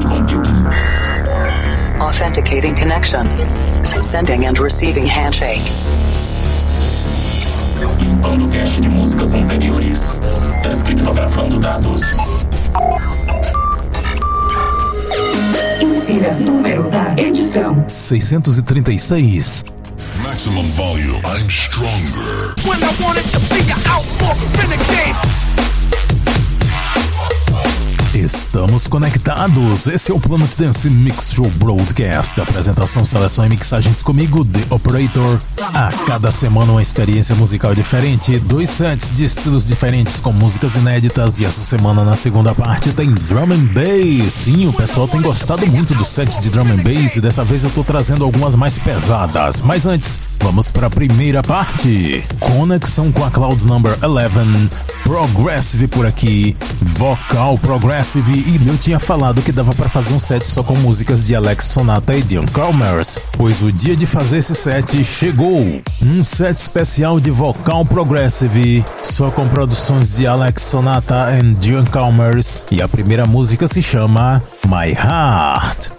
cloud computing. Authenticating connection. Sending and receiving handshake. Limpando cache de músicas anteriores. Descriptografando dados. Insira número da edição. 636. Maximum volume. I'm stronger. When I wanted to be an outlaw, renegade. Estamos conectados. Esse é o Planet Dance Mix Show Broadcast. Apresentação, seleção e mixagens comigo, The Operator. A cada semana uma experiência musical diferente, dois sets de estilos diferentes com músicas inéditas. E essa semana, na segunda parte, tem Drum and Bass. Sim, o pessoal tem gostado muito do set de Drum and Bass e dessa vez eu tô trazendo algumas mais pesadas. Mas antes, vamos para a primeira parte. Conexão com a Cloud Number 11. Progressive por aqui. Vocal Progressive e eu tinha falado que dava para fazer um set só com músicas de Alex Sonata e Dion Calmers, pois o dia de fazer esse set chegou. Um set especial de vocal progressive, só com produções de Alex Sonata e Dion Calmers, e a primeira música se chama My Heart.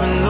I've been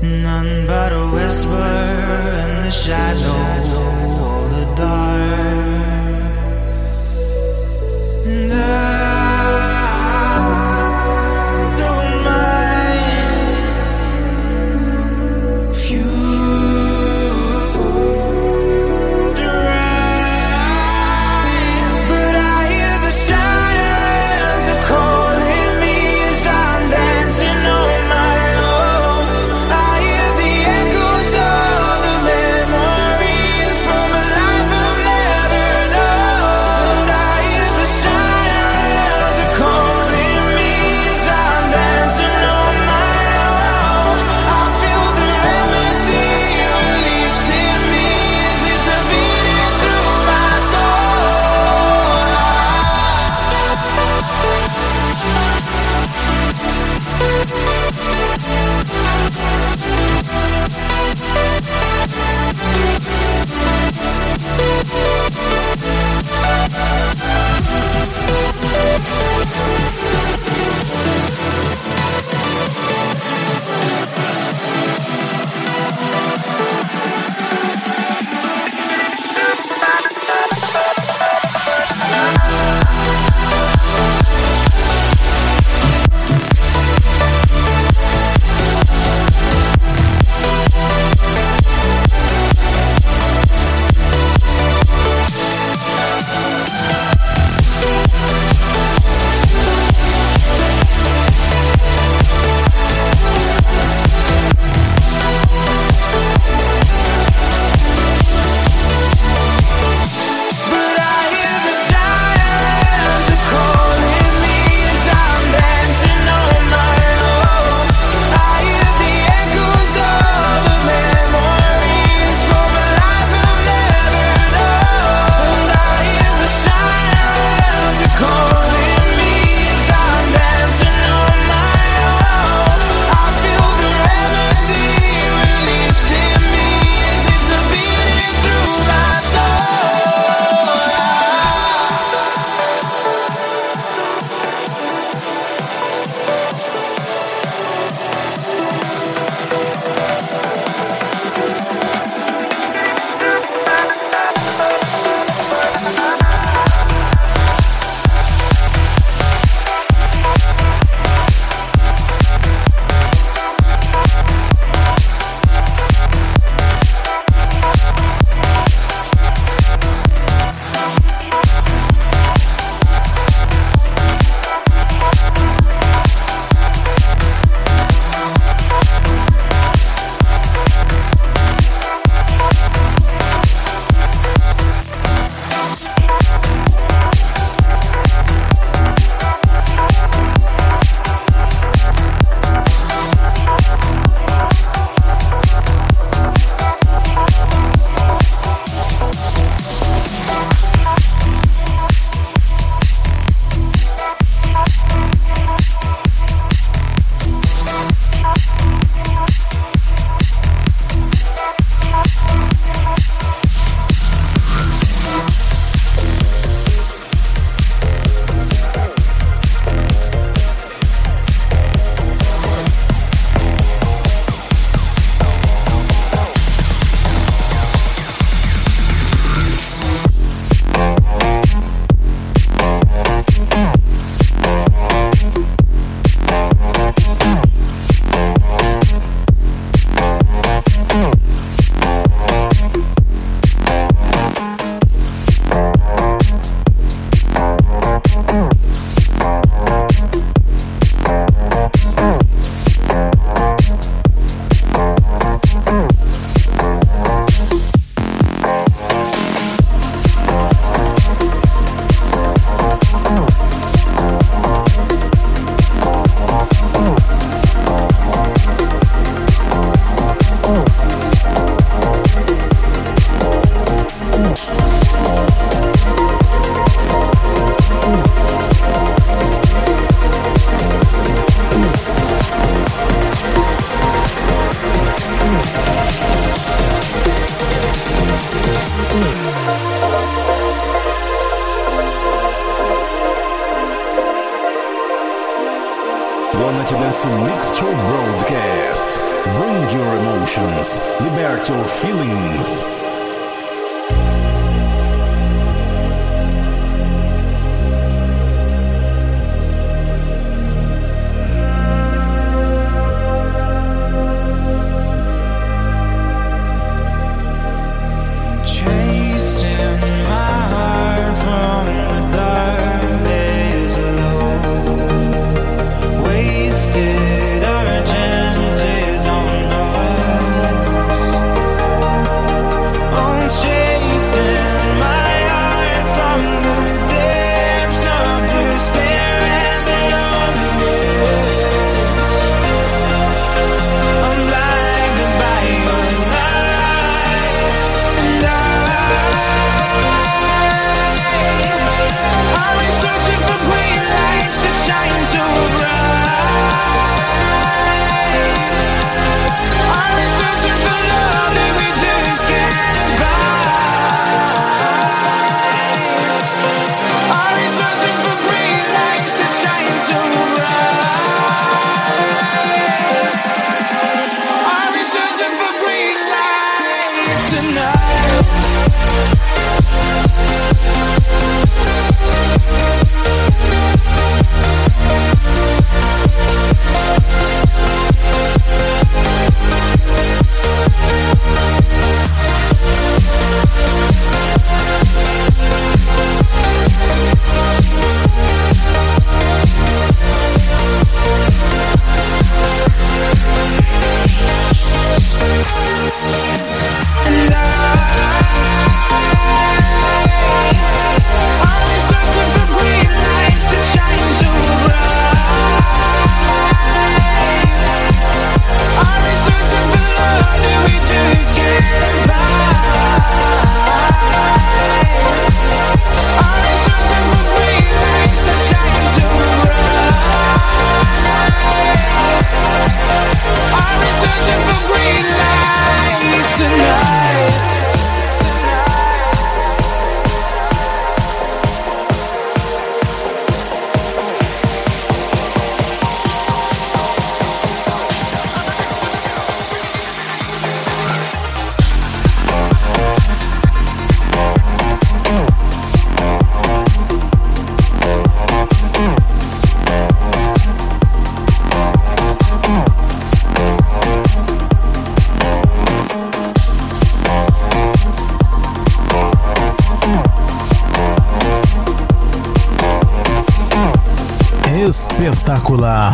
None but a whisper in the shadow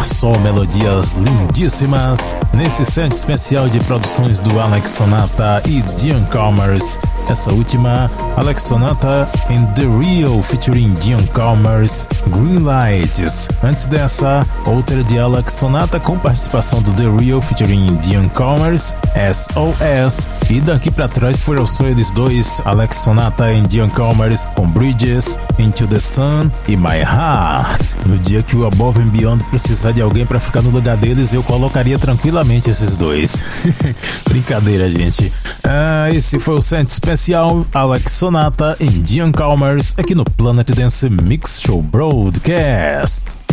só melodias lindíssimas nesse set especial de produções do Alex Sonata e Dion Calmers. Essa última, Alex Sonata em The Real featuring Dion Calmers, Green Lights. Antes dessa, outra de Alex Sonata com participação do The Real featuring Dion Calmers, SOS. E daqui pra trás foram os dos dois, Alex Sonata e Dion Calmers com Bridges, Into the Sun e My Heart. No dia que o Above and Beyond precisar de alguém pra ficar no lugar deles, eu colocaria tranquilamente esses dois. Brincadeira, gente. Ah, esse foi o set especial Alex Sonata e Dion Calmers aqui no Planet Dance Mix Show Broadcast.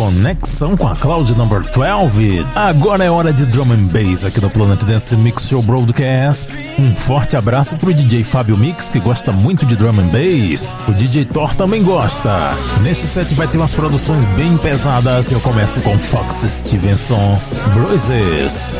Conexão com a Cloud Number 12. Agora é hora de Drum and Bass aqui no Planet Dance Mix Show Broadcast. Um forte abraço pro DJ Fábio Mix, que gosta muito de Drum and Bass. O DJ Thor também gosta. Nesse set vai ter umas produções bem pesadas eu começo com Fox Stevenson, Bruises.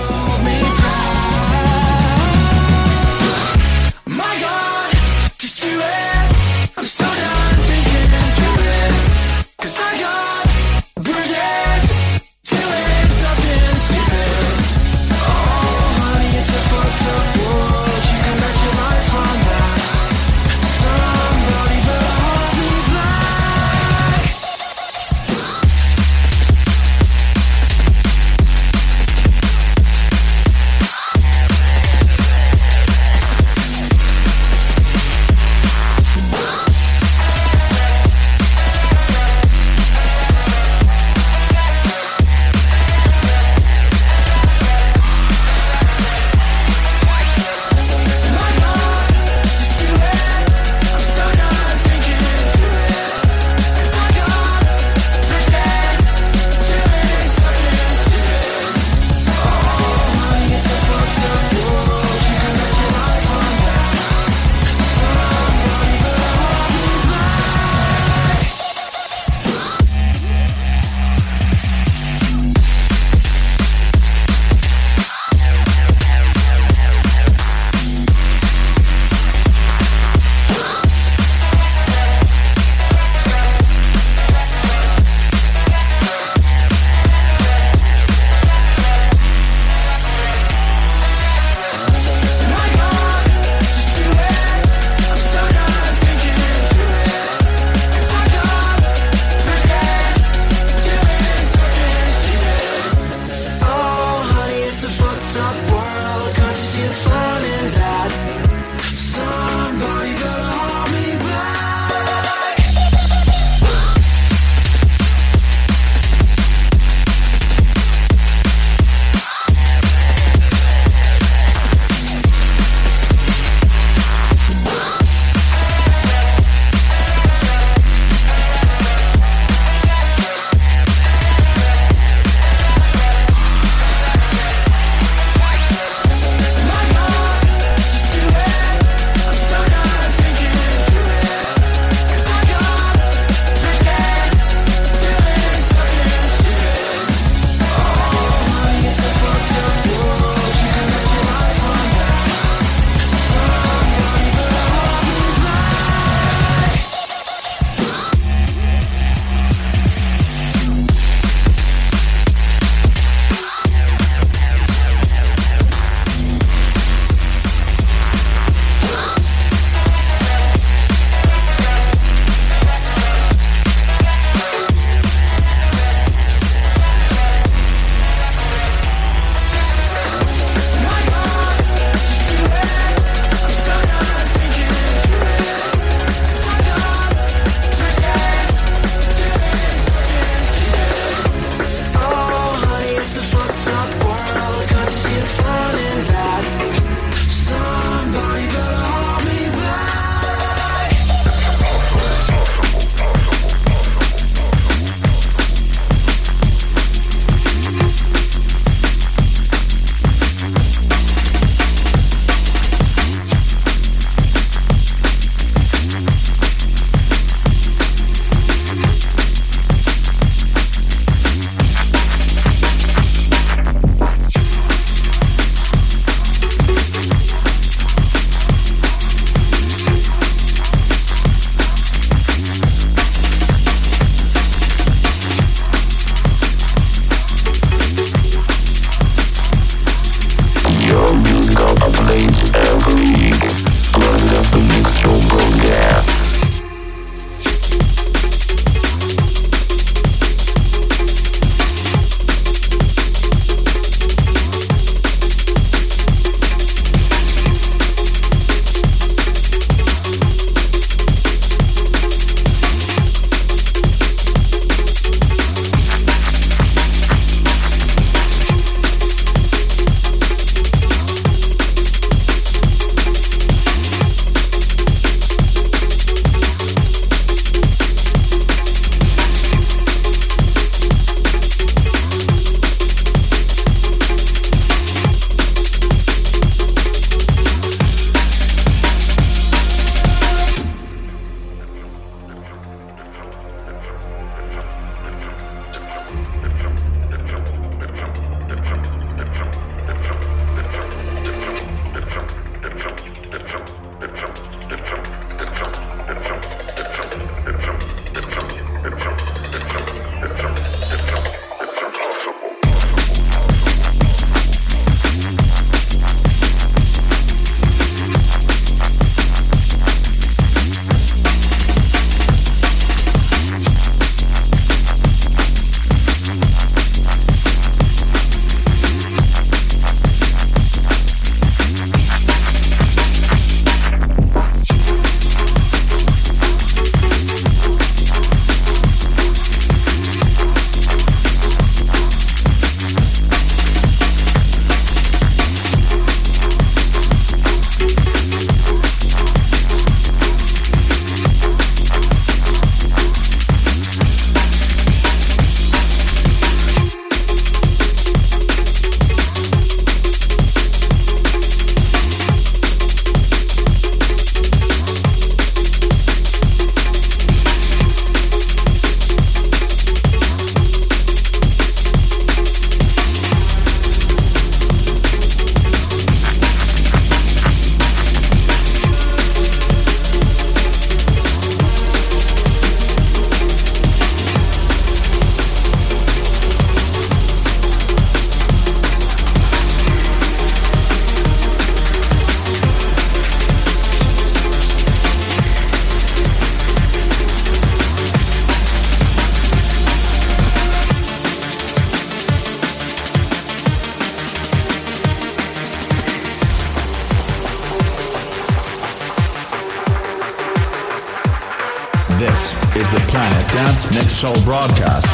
Dance Mix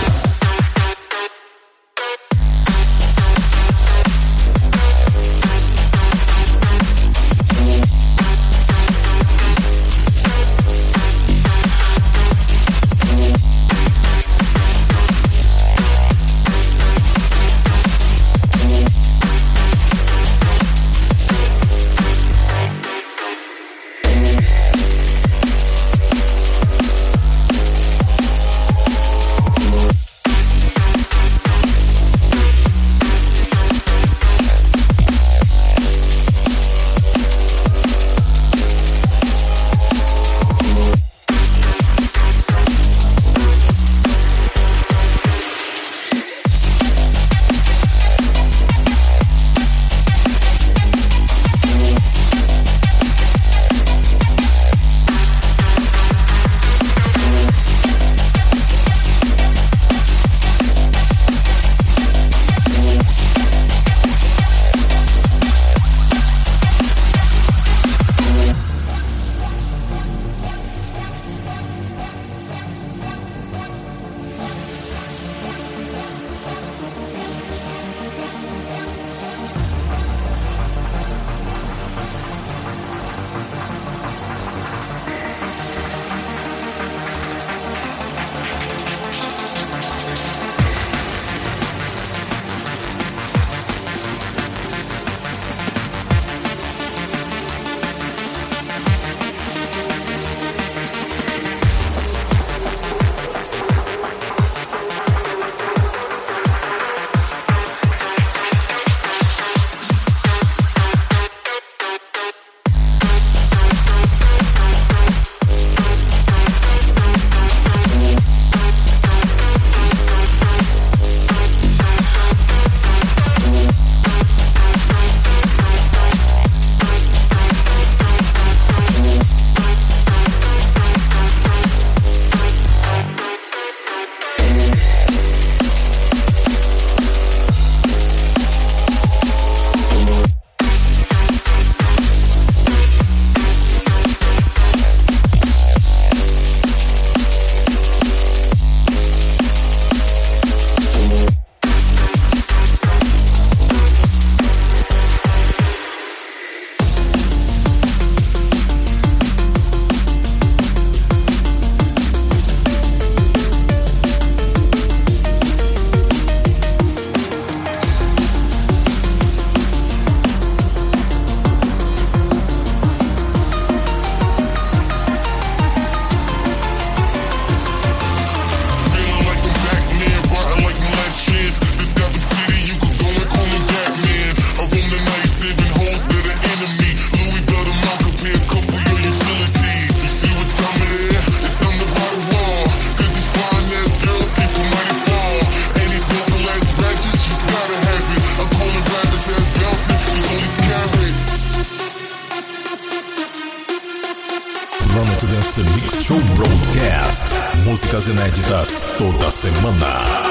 Broadcast. inéditas toda semana.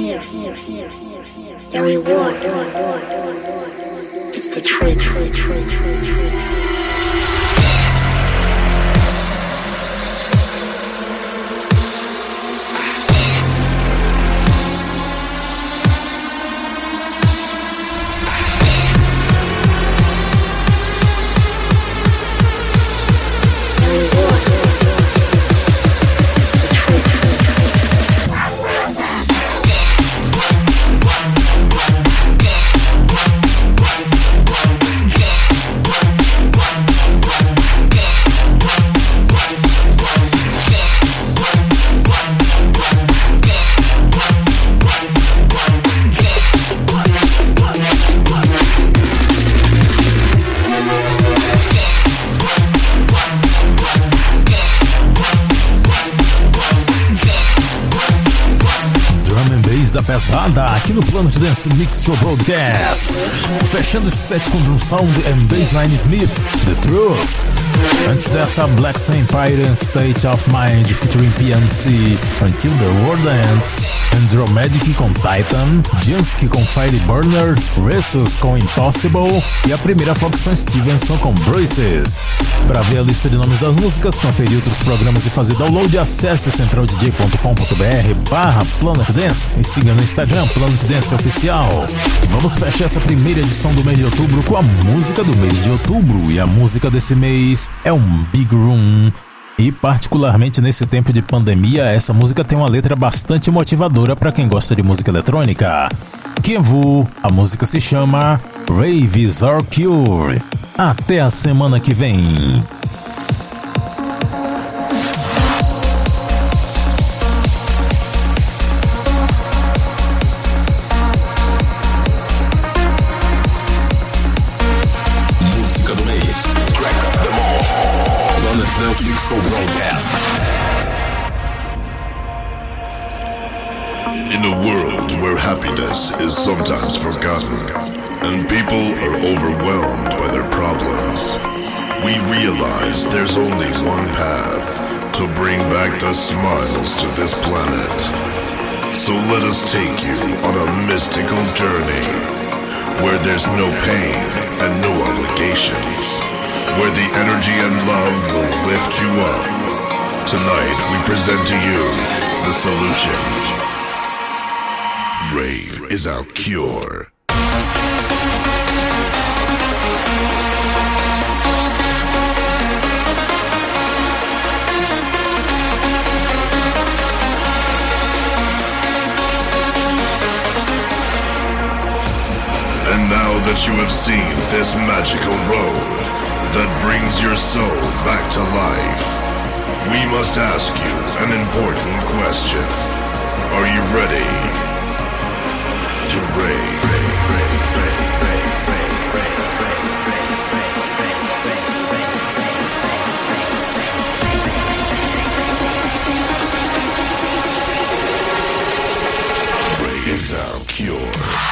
The reward Dance Mix Show Broadcast. Fechando esse set com Drum Sound and Bassline Smith, The Truth. Antes dessa, Black Empire and State of Mind featuring PNC, Until the World Ends, Andromagic com Titan, Jinsky com Fire Burner, Ressus com Impossible e a primeira Foxon Stevenson com Braces. Para ver a lista de nomes das músicas, conferir outros programas e fazer download, acesse centraldj.com.br barra Planet Dance e siga no Instagram Planet Dance Oficial. Vamos fechar essa primeira edição do mês de outubro com a música do mês de outubro e a música desse mês é um Big Room. E particularmente nesse tempo de pandemia, essa música tem uma letra bastante motivadora para quem gosta de música eletrônica. Kenvu, a música se chama Raves Are Cure. Até a semana que vem. Dance Mix Show Broadcast. In a world where happiness is sometimes forgotten and people are overwhelmed by their problems, we realize there's only one path to bring back the smiles to this planet. So let us take you on a mystical journey where there's no pain and no obligations, where the energy and love will lift you up. Tonight we present to you the solution. Rave is our cure. And now that you have seen this magical road that brings your soul back to life, We must ask you an important question. Are you ready to rave? Is our cure.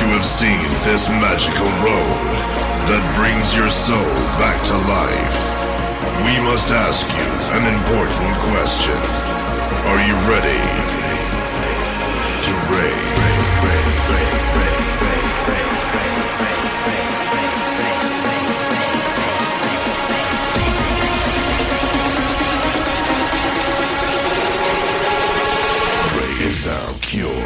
You have seen this magical road that brings your soul back to life, we must ask you an important question. Are you ready to rave? Is our cure.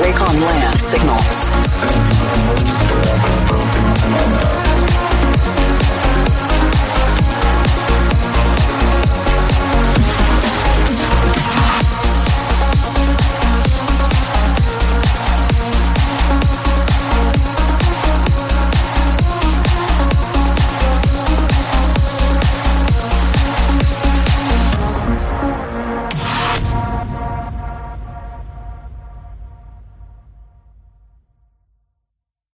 Wake on Land signal.